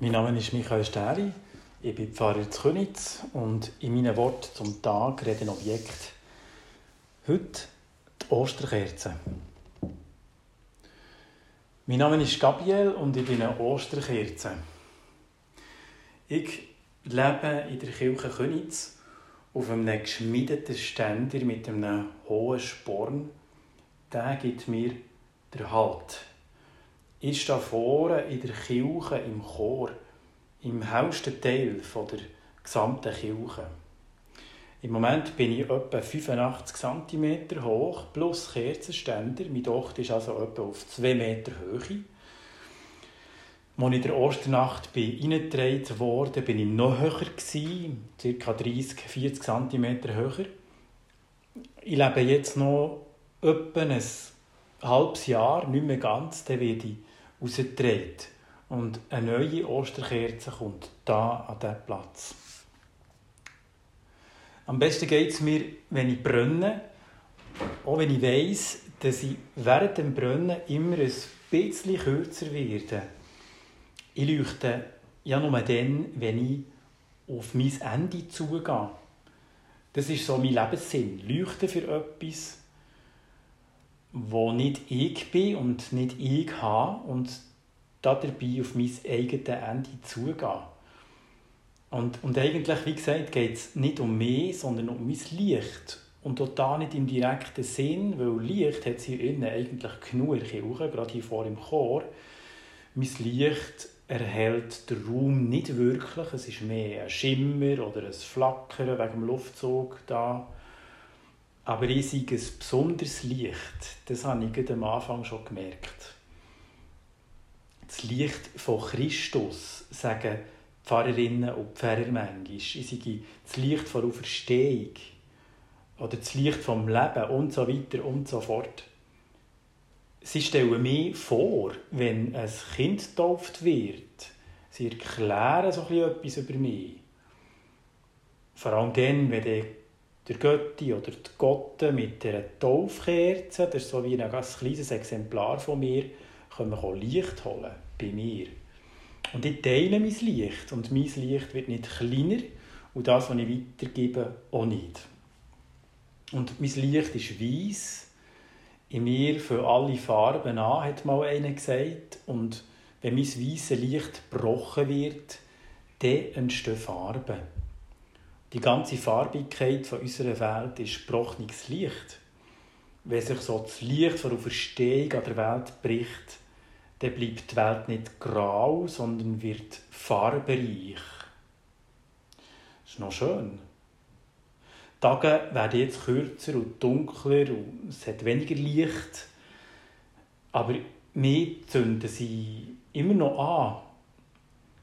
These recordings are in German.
Mein Name ist Michael Stäri, ich bin Pfarrer zu Könitz und in meinen Worten zum Tag rede ein Objekt. Heute die Osterkerze. Mein Name ist Gabriel und ich bin eine Osterkerze. Ich lebe in der Kirche Könitz auf einem geschmiedeten Ständer mit einem hohen Sporn. Der gibt mir den Halt. Ich stehe vorne in der Kirche im Chor, im höchsten Teil der gesamten Kirche. Im Moment bin ich etwa 85 cm hoch, plus Kerzenständer. Mein Docht ist also etwa auf 2 Meter Höhe. Als ich in der Osternacht reingetragen wurde, bin ich noch höher, ca. 30, 40 cm höher. Ich lebe jetzt noch etwa ein halbes Jahr, nicht mehr ganz, dann werde ich rausgetragen. Und eine neue Osterkerze kommt da an diesen Platz. Am besten geht es mir, wenn ich brenne, auch wenn ich weiss, dass ich während dem Brennen immer ein bisschen kürzer werde. Ich leuchte ja nur dann, wenn ich auf mein Ende zugehe. Das ist so mein Lebenssinn. Leuchten für etwas, wo nicht ich bin und nicht ich habe und dabei auf mein eigenes Ende zugehen. Und, und eigentlich, wie gesagt, geht es nicht um mich, sondern um mein Licht. Und auch da nicht im direkten Sinn, weil Licht hat sie innen eigentlich genug in Kirche, gerade hier vor im Chor. Mein Licht erhält den Raum nicht wirklich. Es ist mehr ein Schimmer oder ein Flackern wegen dem Luftzug da. Aber ich sehe ein besonderes Licht. Das habe ich am Anfang schon gemerkt. Das Licht von Christus, sagen Pfarrerinnen und Pfarrer manchmal. Ich sage das Licht von Auferstehung oder das Licht vom Leben und so weiter und so fort. Sie stellen mir vor, wenn ein Kind getauft wird, sie erklären so etwas über mich. Vor allem dann, wenn der Götti oder die Gotte mit der Taufkerze, das ist so wie ein ganz kleines Exemplar von mir, können Licht holen bei mir. Und ich teile mein Licht und mein Licht wird nicht kleiner und das, was ich weitergebe, auch nicht. Und mein Licht ist weiß. In mir für alle Farben an, hat mal einer gesagt. Und wenn mein weißes Licht gebrochen wird, dann entstehen Farben. Die ganze Farbigkeit von unserer Welt ist gebrochenes Licht. Wenn sich so das Licht von der Verstehung an der Welt bricht, dann bleibt die Welt nicht grau, sondern wird farbenreich. Das ist noch schön. Die Tage werden jetzt kürzer und dunkler und es hat weniger Licht. Aber wir zünden sie immer noch an.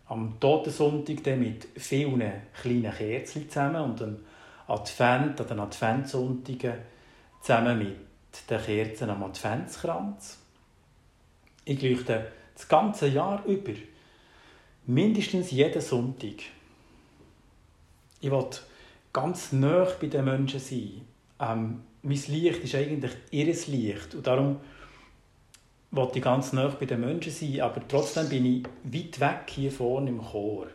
Am Totensonntag mit vielen kleinen Kerzen zusammen und am Advent, an den Adventssonntagen zusammen mit den Kerzen am Adventskranz. Ich leuchte das ganze Jahr über. Mindestens jeden Sonntag. Ich will ganz nah bei den Menschen sein. Ähm, mein Licht ist eigentlich ihr Licht. Und darum will ich ganz nah bei den Menschen sein. Aber trotzdem bin ich weit weg hier vorne im Chor.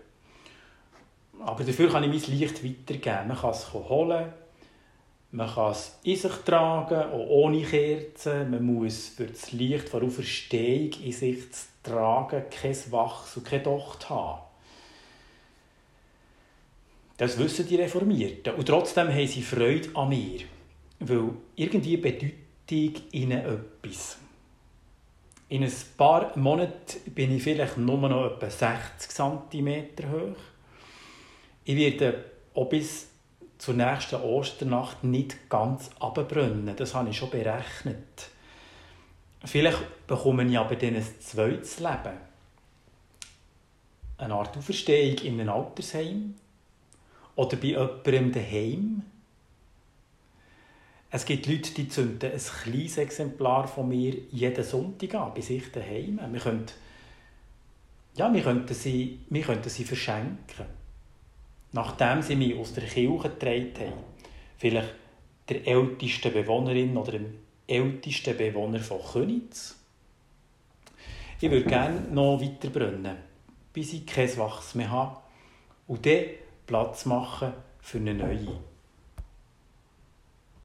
Aber dafür kann ich mein Licht weitergeben. Man kann es holen man kann es in sich tragen, auch ohne Kerzen. Man muss für das Licht von Auferstehung in sich zu tragen kein Wachs und keine Docht haben. Das wissen die Reformierten. Und trotzdem haben sie Freude an mir. Weil irgendwie bedeutet ihnen etwas. In ein paar Monaten bin ich vielleicht nur noch etwa 60 cm hoch. Ich werde auch bis zur nächsten Osternacht nicht ganz abbrennen. Das habe ich schon berechnet. Vielleicht bekomme ich aber dann ein zweites Leben. Eine Art Auferstehung in einem Altersheim oder bei jemandem daheim. Es gibt Leute, die zünden ein kleines Exemplar von mir jeden Sonntag an, bei sich daheim. Wir könnten, ja, wir könnten, sie, wir könnten sie verschenken nachdem sie mich aus der Kirche getragen haben, vielleicht der älteste Bewohnerin oder dem ältesten Bewohner von Könitz. Ich würde gerne noch weiter brennen. bis ich kein Wachs mehr habe und dann Platz machen für eine neue.